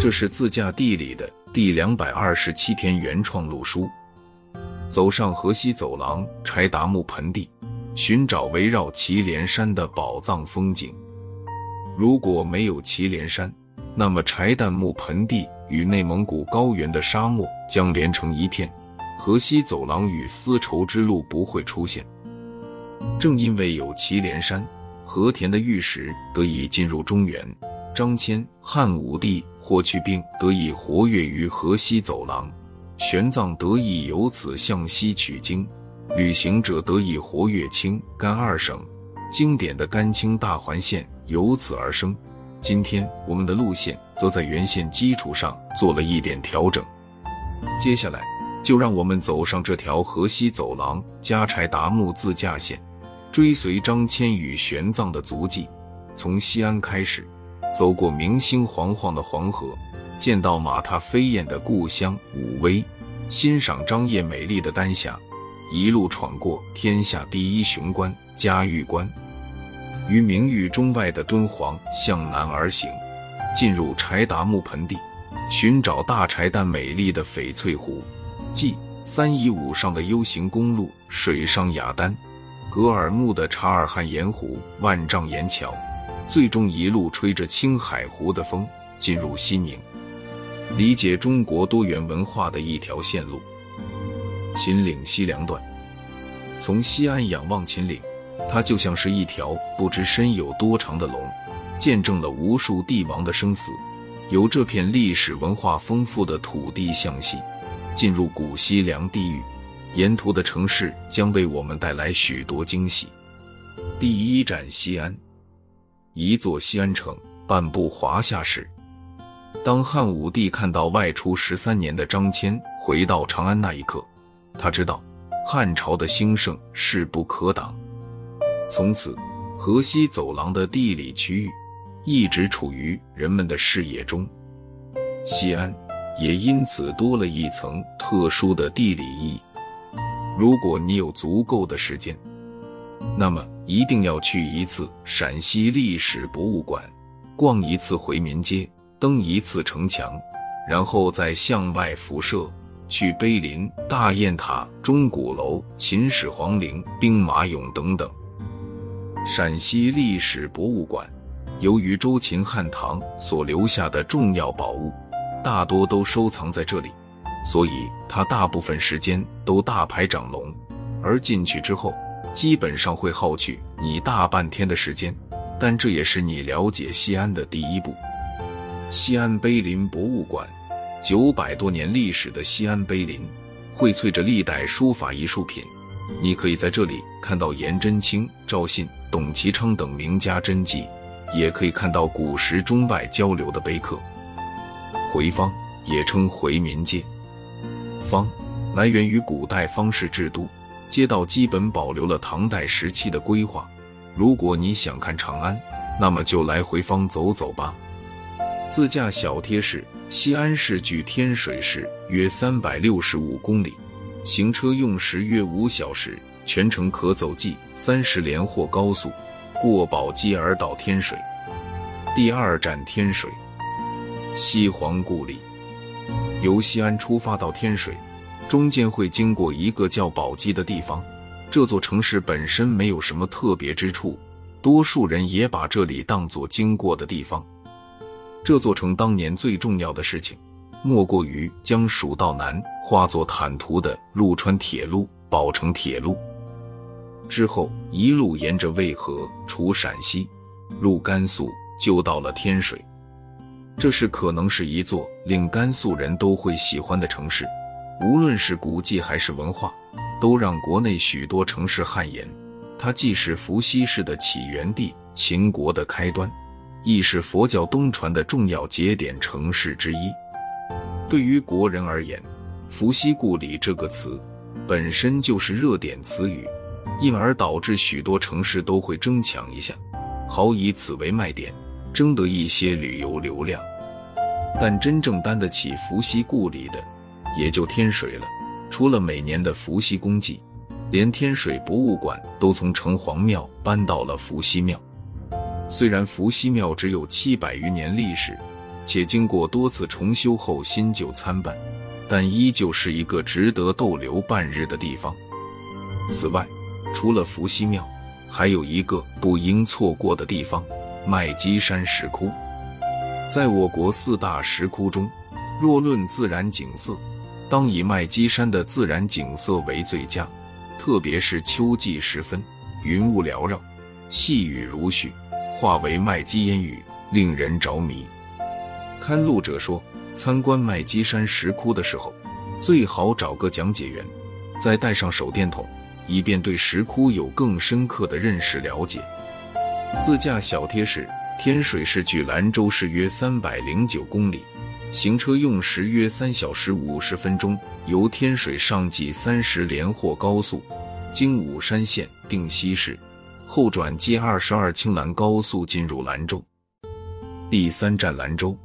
这是自驾地理的第两百二十七篇原创路书。走上河西走廊，柴达木盆地，寻找围绕祁连山的宝藏风景。如果没有祁连山，那么柴旦木盆地与内蒙古高原的沙漠将连成一片，河西走廊与丝绸之路不会出现。正因为有祁连山，和田的玉石得以进入中原，张骞、汉武帝。霍去病得以活跃于河西走廊，玄奘得以由此向西取经，旅行者得以活跃青甘二省，经典的甘青大环线由此而生。今天我们的路线则在原线基础上做了一点调整。接下来就让我们走上这条河西走廊加柴达木自驾线，追随张骞与玄奘的足迹，从西安开始。走过明星煌煌的黄河，见到马踏飞燕的故乡武威，欣赏张掖美丽的丹霞，一路闯过天下第一雄关嘉峪关，于名誉中外的敦煌向南而行，进入柴达木盆地，寻找大柴旦美丽的翡翠湖，即三一五上的 U 型公路水上雅丹，格尔木的察尔汗盐湖万丈岩桥。最终一路吹着青海湖的风进入西宁，理解中国多元文化的一条线路。秦岭西凉段，从西安仰望秦岭，它就像是一条不知深有多长的龙，见证了无数帝王的生死。由这片历史文化丰富的土地向西，进入古西凉地域，沿途的城市将为我们带来许多惊喜。第一站西安。一座西安城，半部华夏史。当汉武帝看到外出十三年的张骞回到长安那一刻，他知道汉朝的兴盛势不可挡。从此，河西走廊的地理区域一直处于人们的视野中，西安也因此多了一层特殊的地理意义。如果你有足够的时间，那么。一定要去一次陕西历史博物馆，逛一次回民街，登一次城墙，然后再向外辐射去碑林、大雁塔、钟鼓楼、秦始皇陵、兵马俑等等。陕西历史博物馆由于周秦汉唐所留下的重要宝物大多都收藏在这里，所以它大部分时间都大排长龙，而进去之后。基本上会耗去你大半天的时间，但这也是你了解西安的第一步。西安碑林博物馆，九百多年历史的西安碑林，荟萃着历代书法艺术品。你可以在这里看到颜真卿、赵信、董其昌等名家真迹，也可以看到古时中外交流的碑刻。回坊也称回民街，坊来源于古代方氏制度。街道基本保留了唐代时期的规划。如果你想看长安，那么就来回坊走走吧。自驾小贴士：西安市距天水市约三百六十五公里，行车用时约五小时，全程可走 G 三十连霍高速，过宝鸡而到天水。第二站天水，西皇故里。由西安出发到天水。中间会经过一个叫宝鸡的地方，这座城市本身没有什么特别之处，多数人也把这里当作经过的地方。这座城当年最重要的事情，莫过于将蜀道难化作坦途的陆川铁路——宝成铁路。之后一路沿着渭河出陕西，入甘肃，就到了天水。这是可能是一座令甘肃人都会喜欢的城市。无论是古迹还是文化，都让国内许多城市汗颜。它既是伏羲氏的起源地、秦国的开端，亦是佛教东传的重要节点城市之一。对于国人而言，“伏羲故里”这个词本身就是热点词语，因而导致许多城市都会争抢一下，好以此为卖点，争得一些旅游流量。但真正担得起“伏羲故里”的，也就天水了。除了每年的伏羲公祭，连天水博物馆都从城隍庙搬到了伏羲庙。虽然伏羲庙只有七百余年历史，且经过多次重修后新旧参半，但依旧是一个值得逗留半日的地方。此外，除了伏羲庙，还有一个不应错过的地方——麦积山石窟。在我国四大石窟中，若论自然景色，当以麦积山的自然景色为最佳。特别是秋季时分，云雾缭绕，细雨如絮，化为麦积烟雨，令人着迷。看路者说，参观麦积山石窟的时候，最好找个讲解员，再带上手电筒。以便对石窟有更深刻的认识了解。自驾小贴士：天水市距兰州市约三百零九公里，行车用时约三小时五十分钟。由天水上济三十连霍高速经武山县定西市，后转接二十二青兰高速进入兰州。第三站兰州，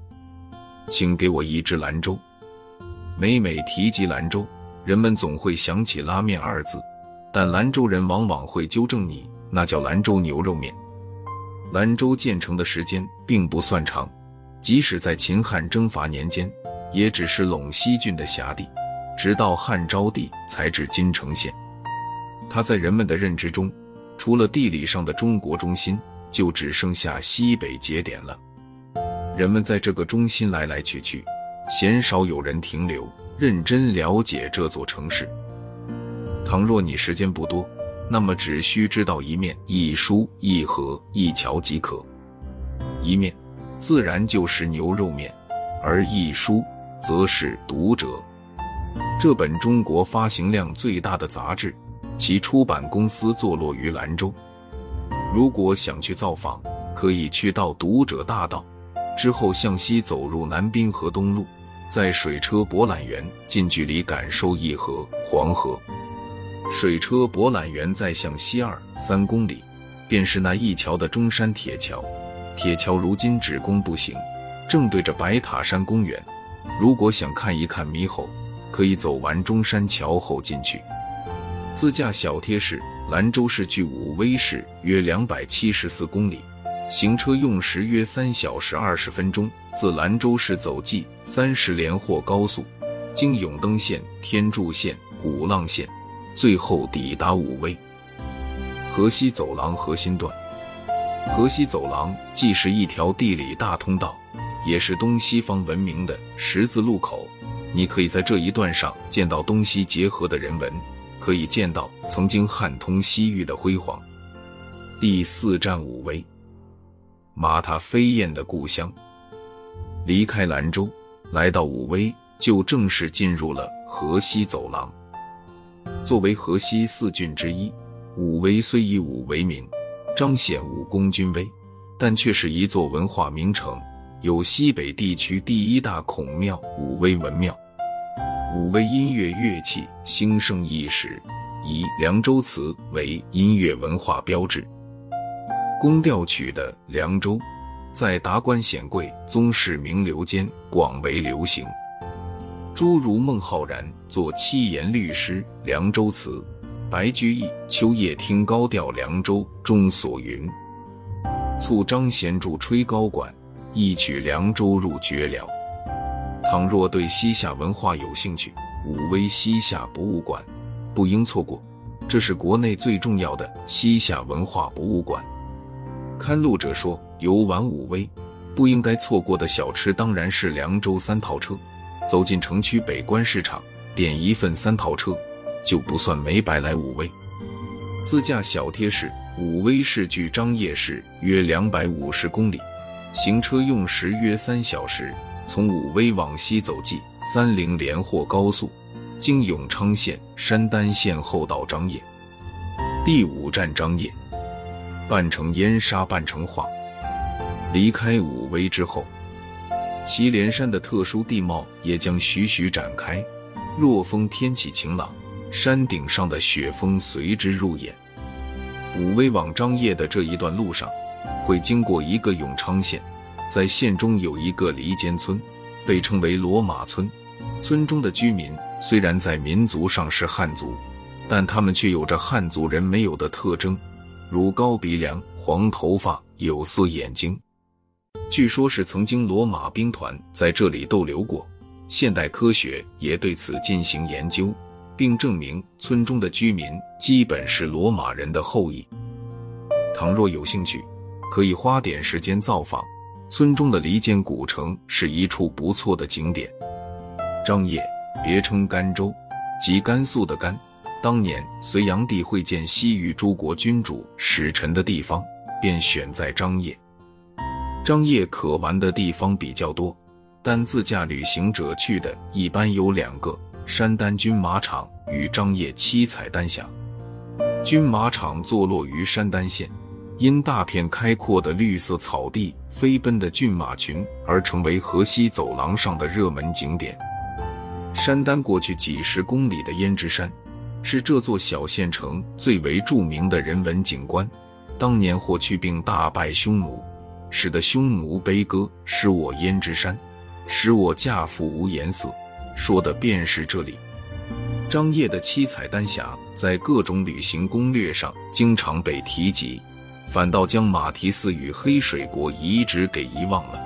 请给我一只兰州。每每提及兰州，人们总会想起拉面二字。但兰州人往往会纠正你，那叫兰州牛肉面。兰州建成的时间并不算长，即使在秦汉征伐年间，也只是陇西郡的辖地，直到汉昭帝才至金城县。它在人们的认知中，除了地理上的中国中心，就只剩下西北节点了。人们在这个中心来来去去，鲜少有人停留，认真了解这座城市。倘若你时间不多，那么只需知道一面、一书、一河、一桥即可。一面自然就是牛肉面，而一书则是《读者》这本中国发行量最大的杂志，其出版公司坐落于兰州。如果想去造访，可以去到读者大道，之后向西走入南滨河东路，在水车博览园近距离感受一河黄河。水车博览园再向西二三公里，便是那一桥的中山铁桥。铁桥如今只供步行，正对着白塔山公园。如果想看一看猕猴，可以走完中山桥后进去。自驾小贴士：兰州市距武威市约两百七十四公里，行车用时约三小时二十分钟。自兰州市走 G 三十连霍高速，经永登县、天柱县、鼓浪县。最后抵达武威河西走廊核心段。河西走廊既是一条地理大通道，也是东西方文明的十字路口。你可以在这一段上见到东西结合的人文，可以见到曾经汉通西域的辉煌。第四站武威，马踏飞燕的故乡。离开兰州，来到武威，就正式进入了河西走廊。作为河西四郡之一，武威虽以武为名，彰显武功军威，但却是一座文化名城，有西北地区第一大孔庙——武威文庙。武威音乐乐器兴盛一时，以《凉州词》为音乐文化标志。宫调曲的《凉州》，在达官显贵、宗室名流间广为流行。诸如孟浩然作七言律诗《凉州词》，白居易《秋夜听高调凉州》中所云：“促张贤助吹高管，一曲凉州入绝了。”倘若对西夏文化有兴趣，武威西夏博物馆不应错过，这是国内最重要的西夏文化博物馆。看路者说，游玩武威不应该错过的小吃当然是凉州三套车。走进城区北关市场，点一份三套车，就不算没白来武威。自驾小贴士：武威市距张掖市约两百五十公里，行车用时约三小时。从武威往西走 G 三零连霍高速，经永昌县、山丹县后到张掖。第五站张掖，半城烟沙半城画。离开武威之后。祁连山的特殊地貌也将徐徐展开。若风天气晴朗，山顶上的雪峰随之入眼。武威往张掖的这一段路上，会经过一个永昌县，在县中有一个离间村，被称为罗马村。村中的居民虽然在民族上是汉族，但他们却有着汉族人没有的特征，如高鼻梁、黄头发、有色眼睛。据说是曾经罗马兵团在这里逗留过。现代科学也对此进行研究，并证明村中的居民基本是罗马人的后裔。倘若有兴趣，可以花点时间造访村中的离间古城，是一处不错的景点。张掖，别称甘州，即甘肃的甘。当年隋炀帝会见西域诸国君主使臣的地方，便选在张掖。张掖可玩的地方比较多。但自驾旅行者去的一般有两个：山丹军马场与张掖七彩丹霞。军马场坐落于山丹县，因大片开阔的绿色草地、飞奔的骏马群而成为河西走廊上的热门景点。山丹过去几十公里的胭脂山，是这座小县城最为著名的人文景观。当年霍去病大败匈奴，使得匈奴悲歌：“失我胭脂山。”使我嫁妇无颜色，说的便是这里。张掖的七彩丹霞在各种旅行攻略上经常被提及，反倒将马蹄寺与黑水国遗址给遗忘了。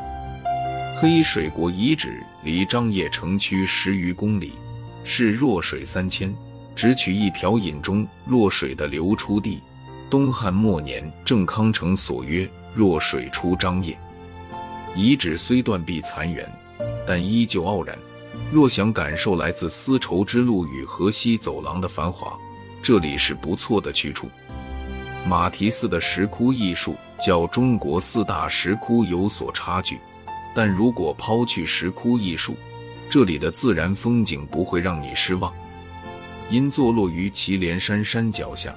黑水国遗址离张掖城区十余公里，是弱水三千，只取一瓢饮中弱水的流出地。东汉末年，郑康成所曰：“弱水出张掖。”遗址虽断壁残垣。但依旧傲然。若想感受来自丝绸之路与河西走廊的繁华，这里是不错的去处。马蹄寺的石窟艺术较中国四大石窟有所差距，但如果抛去石窟艺术，这里的自然风景不会让你失望。因坐落于祁连山山脚下，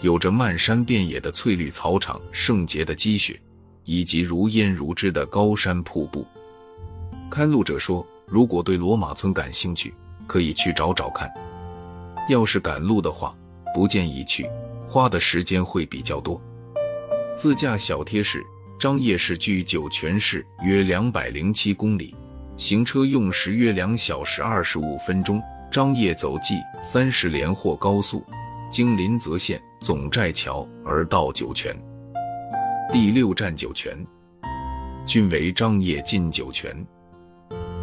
有着漫山遍野的翠绿草场、圣洁的积雪，以及如烟如织的高山瀑布。开路者说：“如果对罗马村感兴趣，可以去找找看。要是赶路的话，不建议去，花的时间会比较多。”自驾小贴士：张掖市距酒泉市约两百零七公里，行车用时约两小时二十五分钟。张掖走 G 三十连霍高速，经临泽县总寨桥而到酒泉。第六站酒泉，均为张掖进酒泉。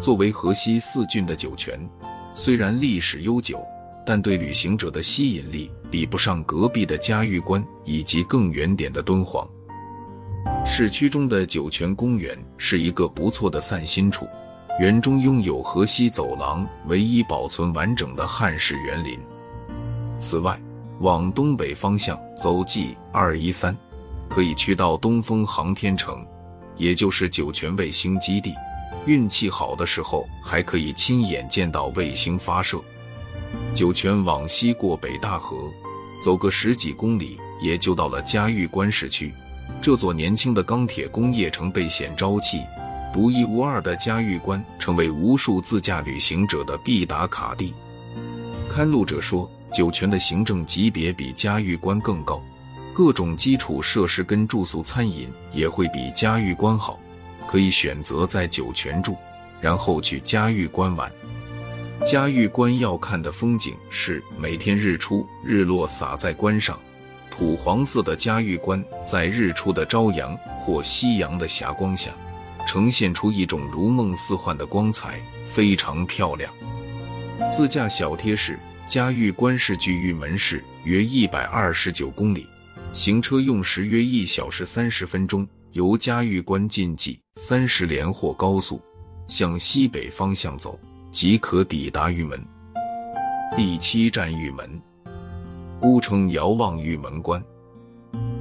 作为河西四郡的酒泉，虽然历史悠久，但对旅行者的吸引力比不上隔壁的嘉峪关以及更远点的敦煌。市区中的酒泉公园是一个不错的散心处，园中拥有河西走廊唯一保存完整的汉式园林。此外，往东北方向走 G 二一三，可以去到东风航天城，也就是酒泉卫星基地。运气好的时候，还可以亲眼见到卫星发射。酒泉往西过北大河，走个十几公里，也就到了嘉峪关市区。这座年轻的钢铁工业城被显朝气，独一无二的嘉峪关成为无数自驾旅行者的必打卡地。看路者说，酒泉的行政级别比嘉峪关更高，各种基础设施跟住宿、餐饮也会比嘉峪关好。可以选择在酒泉住，然后去嘉峪关玩。嘉峪关要看的风景是每天日出日落洒在关上，土黄色的嘉峪关在日出的朝阳或夕阳的霞光下，呈现出一种如梦似幻的光彩，非常漂亮。自驾小贴士：嘉峪关市距玉门市约一百二十九公里，行车用时约一小时三十分钟。由嘉峪关进济三十连霍高速向西北方向走，即可抵达玉门。第七站玉门，孤城遥望玉门关。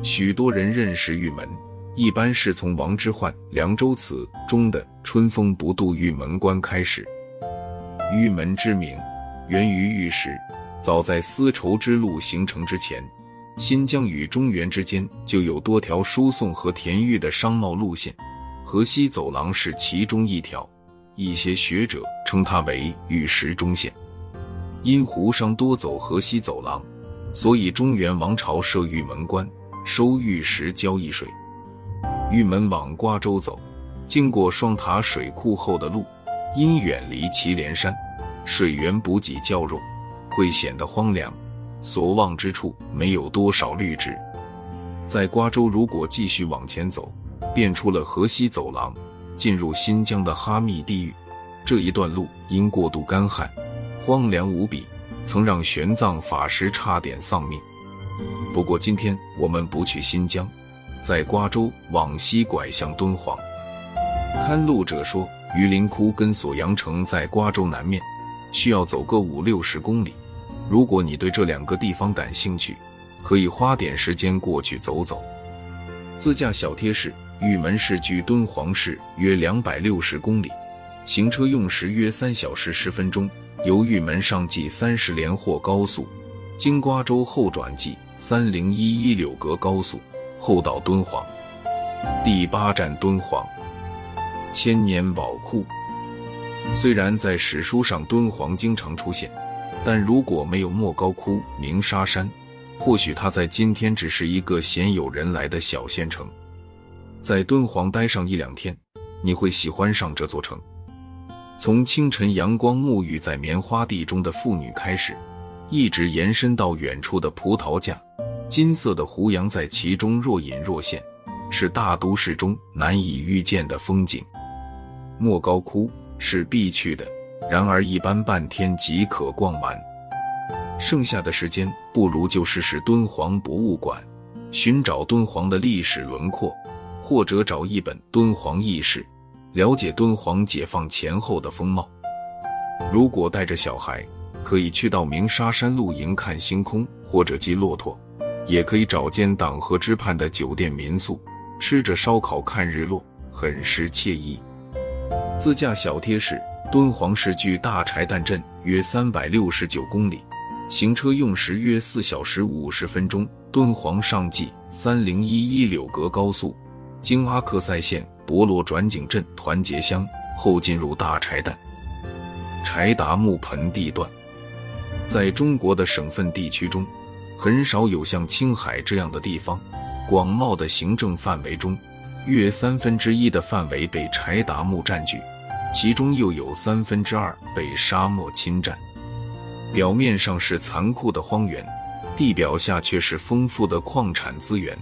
许多人认识玉门，一般是从王之涣《凉州词》中的“春风不度玉门关”开始。玉门之名源于玉石，早在丝绸之路形成之前。新疆与中原之间就有多条输送和田玉的商贸路线，河西走廊是其中一条。一些学者称它为玉石中线。因胡商多走河西走廊，所以中原王朝设玉门关，收玉石交易税。玉门往瓜州走，经过双塔水库后的路，因远离祁连山，水源补给较弱，会显得荒凉。所望之处没有多少绿植，在瓜州如果继续往前走，便出了河西走廊，进入新疆的哈密地域。这一段路因过度干旱，荒凉无比，曾让玄奘法师差点丧命。不过今天我们不去新疆，在瓜州往西拐向敦煌。看路者说，榆林窟跟锁阳城在瓜州南面，需要走个五六十公里。如果你对这两个地方感兴趣，可以花点时间过去走走。自驾小贴士：玉门市距敦煌市约两百六十公里，行车用时约三小时十分钟。由玉门上计三十连霍高速，经瓜州后转计三零一一柳格高速，后到敦煌。第八站敦煌，千年宝库。虽然在史书上敦煌经常出现，但如果没有莫高窟、鸣沙山，或许它在今天只是一个鲜有人来的小县城。在敦煌待上一两天，你会喜欢上这座城。从清晨阳光沐浴在棉花地中的妇女开始，一直延伸到远处的葡萄架，金色的胡杨在其中若隐若现，是大都市中难以遇见的风景。莫高窟是必去的，然而一般半天即可逛完，剩下的时间不如就试试敦煌博物馆，寻找敦煌的历史轮廓，或者找一本《敦煌轶事》。了解敦煌解放前后的风貌。如果带着小孩，可以去到鸣沙山露营看星空，或者骑骆驼，也可以找间党河之畔的酒店民宿，吃着烧烤看日落，很是惬意。自驾小贴士：敦煌市距大柴旦镇约三百六十九公里，行车用时约四小时五十分钟。敦煌上计三零一一柳格高速，经阿克塞县。博罗转井镇团结乡后进入大柴旦柴达木盆地段，在中国的省份地区中，很少有像青海这样的地方。广袤的行政范围中，约三分之一的范围被柴达木占据，其中又有三分之二被沙漠侵占。表面上是残酷的荒原，地表下却是丰富的矿产资源。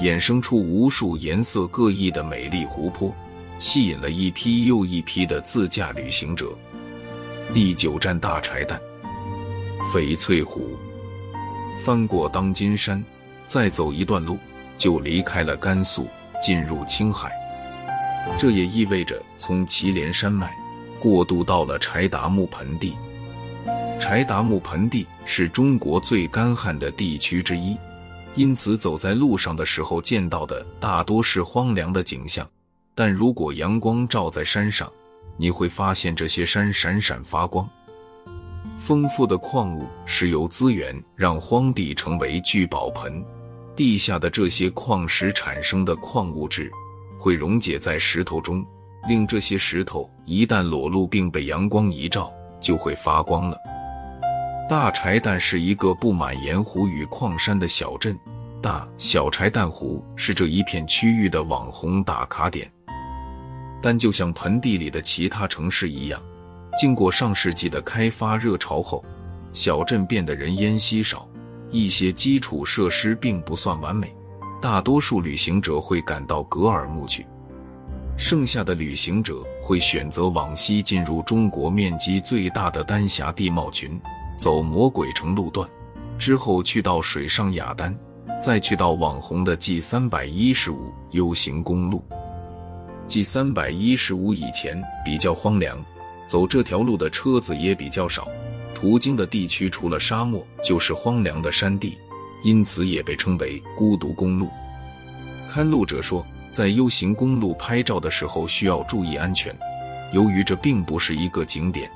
衍生出无数颜色各异的美丽湖泊，吸引了一批又一批的自驾旅行者。第九站大柴旦，翡翠湖。翻过当金山，再走一段路，就离开了甘肃，进入青海。这也意味着从祁连山脉过渡到了柴达木盆地。柴达木盆地是中国最干旱的地区之一。因此，走在路上的时候见到的大多是荒凉的景象。但如果阳光照在山上，你会发现这些山闪闪发光。丰富的矿物、石油资源让荒地成为聚宝盆。地下的这些矿石产生的矿物质会溶解在石头中，令这些石头一旦裸露并被阳光一照，就会发光了。大柴旦是一个布满盐湖与矿山的小镇，大小柴旦湖是这一片区域的网红打卡点。但就像盆地里的其他城市一样，经过上世纪的开发热潮后，小镇变得人烟稀少，一些基础设施并不算完美，大多数旅行者会赶到格尔木去。剩下的旅行者会选择往西进入中国面积最大的丹霞地貌群。走魔鬼城路段，之后去到水上雅丹，再去到网红的 G 三百一十五 U 型公路。G 三百一十五以前比较荒凉，走这条路的车子也比较少，途经的地区除了沙漠就是荒凉的山地，因此也被称为孤独公路。看路者说，在 U 型公路拍照的时候需要注意安全，由于这并不是一个景点，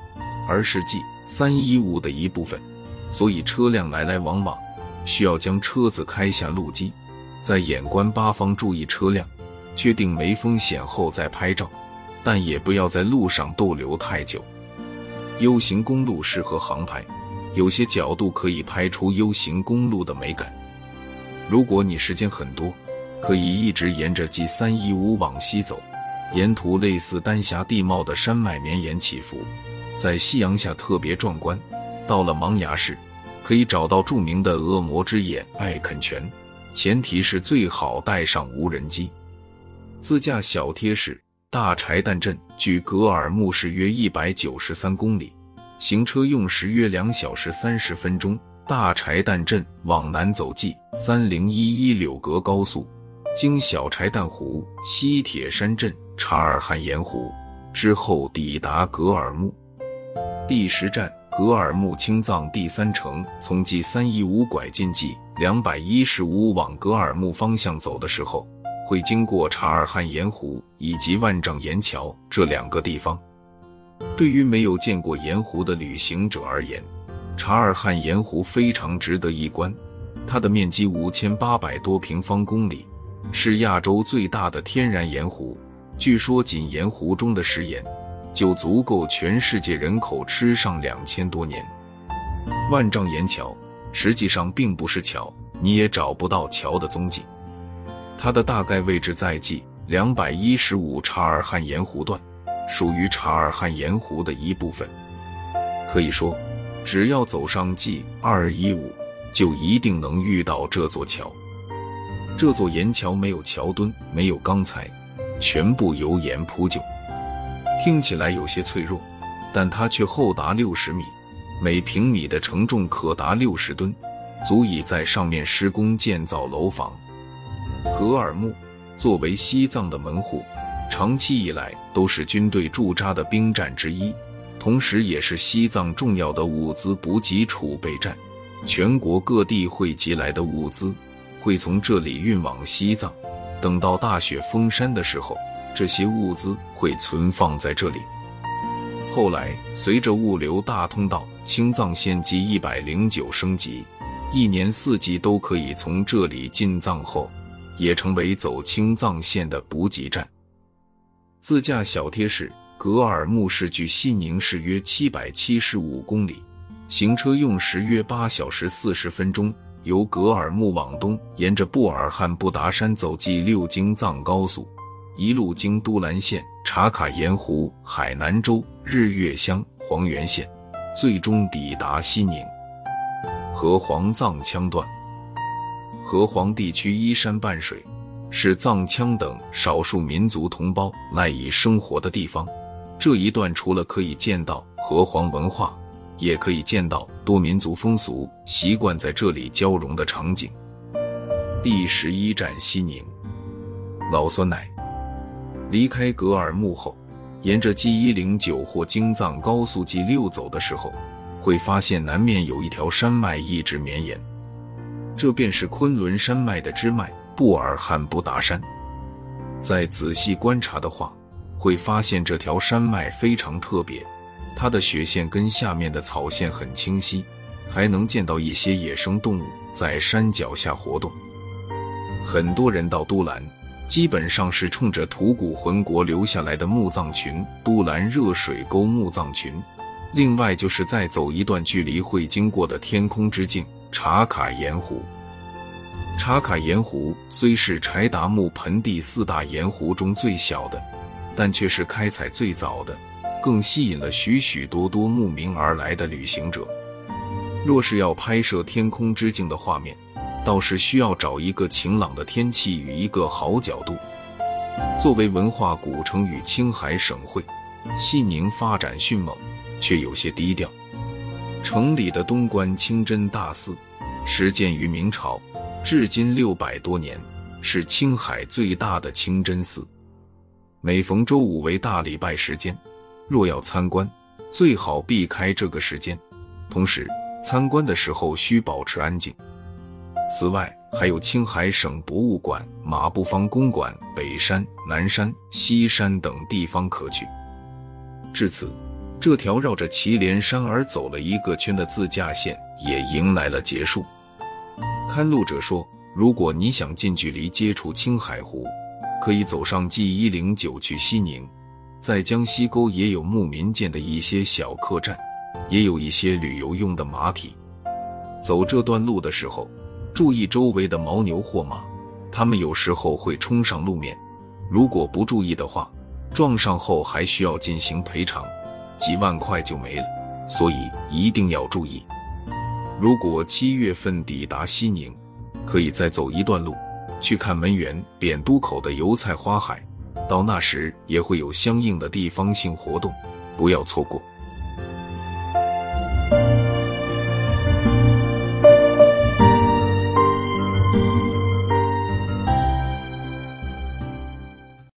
而是 G。三一五的一部分，所以车辆来来往往，需要将车子开下路基，在眼观八方注意车辆，确定没风险后再拍照，但也不要在路上逗留太久。U 型公路适合航拍，有些角度可以拍出 U 型公路的美感。如果你时间很多，可以一直沿着 G 三一五往西走，沿途类似丹霞地貌的山脉绵延起伏。在夕阳下特别壮观。到了芒崖市，可以找到著名的恶魔之眼艾肯泉，前提是最好带上无人机。自驾小贴士：大柴旦镇距格尔木市约一百九十三公里，行车用时约两小时三十分钟。大柴旦镇往南走 G 三零一一柳格高速，经小柴旦湖、西铁山镇、察尔汗盐湖之后，抵达格尔木。第十站格尔木青藏第三城，从 G 三一五拐进 G 两百一十五往格尔木方向走的时候，会经过察尔汗盐湖以及万丈岩桥这两个地方。对于没有见过盐湖的旅行者而言，察尔汗盐湖非常值得一观，它的面积五千八百多平方公里，是亚洲最大的天然盐湖。据说，仅盐湖中的食盐就足够全世界人口吃上两千多年。万丈岩桥实际上并不是桥，你也找不到桥的踪迹。它的大概位置在 G 两百一十五察尔汗盐湖段，属于察尔汗盐湖的一部分。可以说。只要走上 G 二一五，就一定能遇到这座桥。这座岩桥没有桥墩，没有钢材，全部由盐铺就。听起来有些脆弱，但它却厚达六十米，每平米的承重可达六十吨，足以在上面施工建造楼房。格尔木作为西藏的门户，长期以来都是军队驻扎的兵站之一。同时，也是西藏重要的物资补给储备站。全国各地汇集来的物资会从这里运往西藏。等到大雪封山的时候，这些物资会存放在这里。后来，随着物流大通道青藏线及一百零九升级，一年四季都可以从这里进藏后，也成为走青藏线的补给站。自驾小贴士。格尔木市距西宁市约七百七十五公里，行车用时约八小时四十分钟。由格尔木往东，沿着布尔汉布达山走 G 六京藏高速，一路经都兰县、察卡盐湖、海南州、日月乡、黄原县，最终抵达西宁。河湟藏羌段，河湟地区依山傍水，是藏羌等少数民族同胞赖以生活的地方。这一段除了可以见到河湟文化，也可以见到多民族风俗习惯在这里交融的场景。第十一站西宁，老酸奶。离开格尔木后，沿着 G 一零九或京藏高速 G 六走的时候，会发现南面有一条山脉一直绵延，这便是昆仑山脉的支脉布尔汉布达山。再仔细观察的话，会发现这条山脉非常特别，它的雪线跟下面的草线很清晰，还能见到一些野生动物在山脚下活动。很多人到都兰，基本上是冲着吐谷浑国留下来的墓葬群——都兰热水沟墓葬群。另外就是再走一段距离会经过的天空之镜查卡盐湖。查卡盐湖虽是柴达木盆地四大盐湖中最小的。但却是开采最早的，更吸引了许许多多慕名而来的旅行者。若是要拍摄天空之镜的画面，倒是需要找一个晴朗的天气与一个好角度。作为文化古城与青海省会，西宁发展迅猛，却有些低调。城里的东关清真大寺，始建于明朝，至今六百多年，是青海最大的清真寺。每逢周五为大礼拜时间，若要参观，最好避开这个时间。同时，参观的时候需保持安静。此外，还有青海省博物馆、马步芳公馆、北山、南山、西山等地方可去。至此，这条绕着祁连山而走了一个圈的自驾线也迎来了结束。看路者说，如果你想近距离接触青海湖，可以走上 G 一零九去西宁，在江西沟也有牧民建的一些小客栈，也有一些旅游用的马匹。走这段路的时候，注意周围的牦牛或马，它们有时候会冲上路面，如果不注意的话，撞上后还需要进行赔偿，几万块就没了，所以一定要注意。如果七月份抵达西宁，可以再走一段路。去看门源扁都口的油菜花海，到那时也会有相应的地方性活动，不要错过。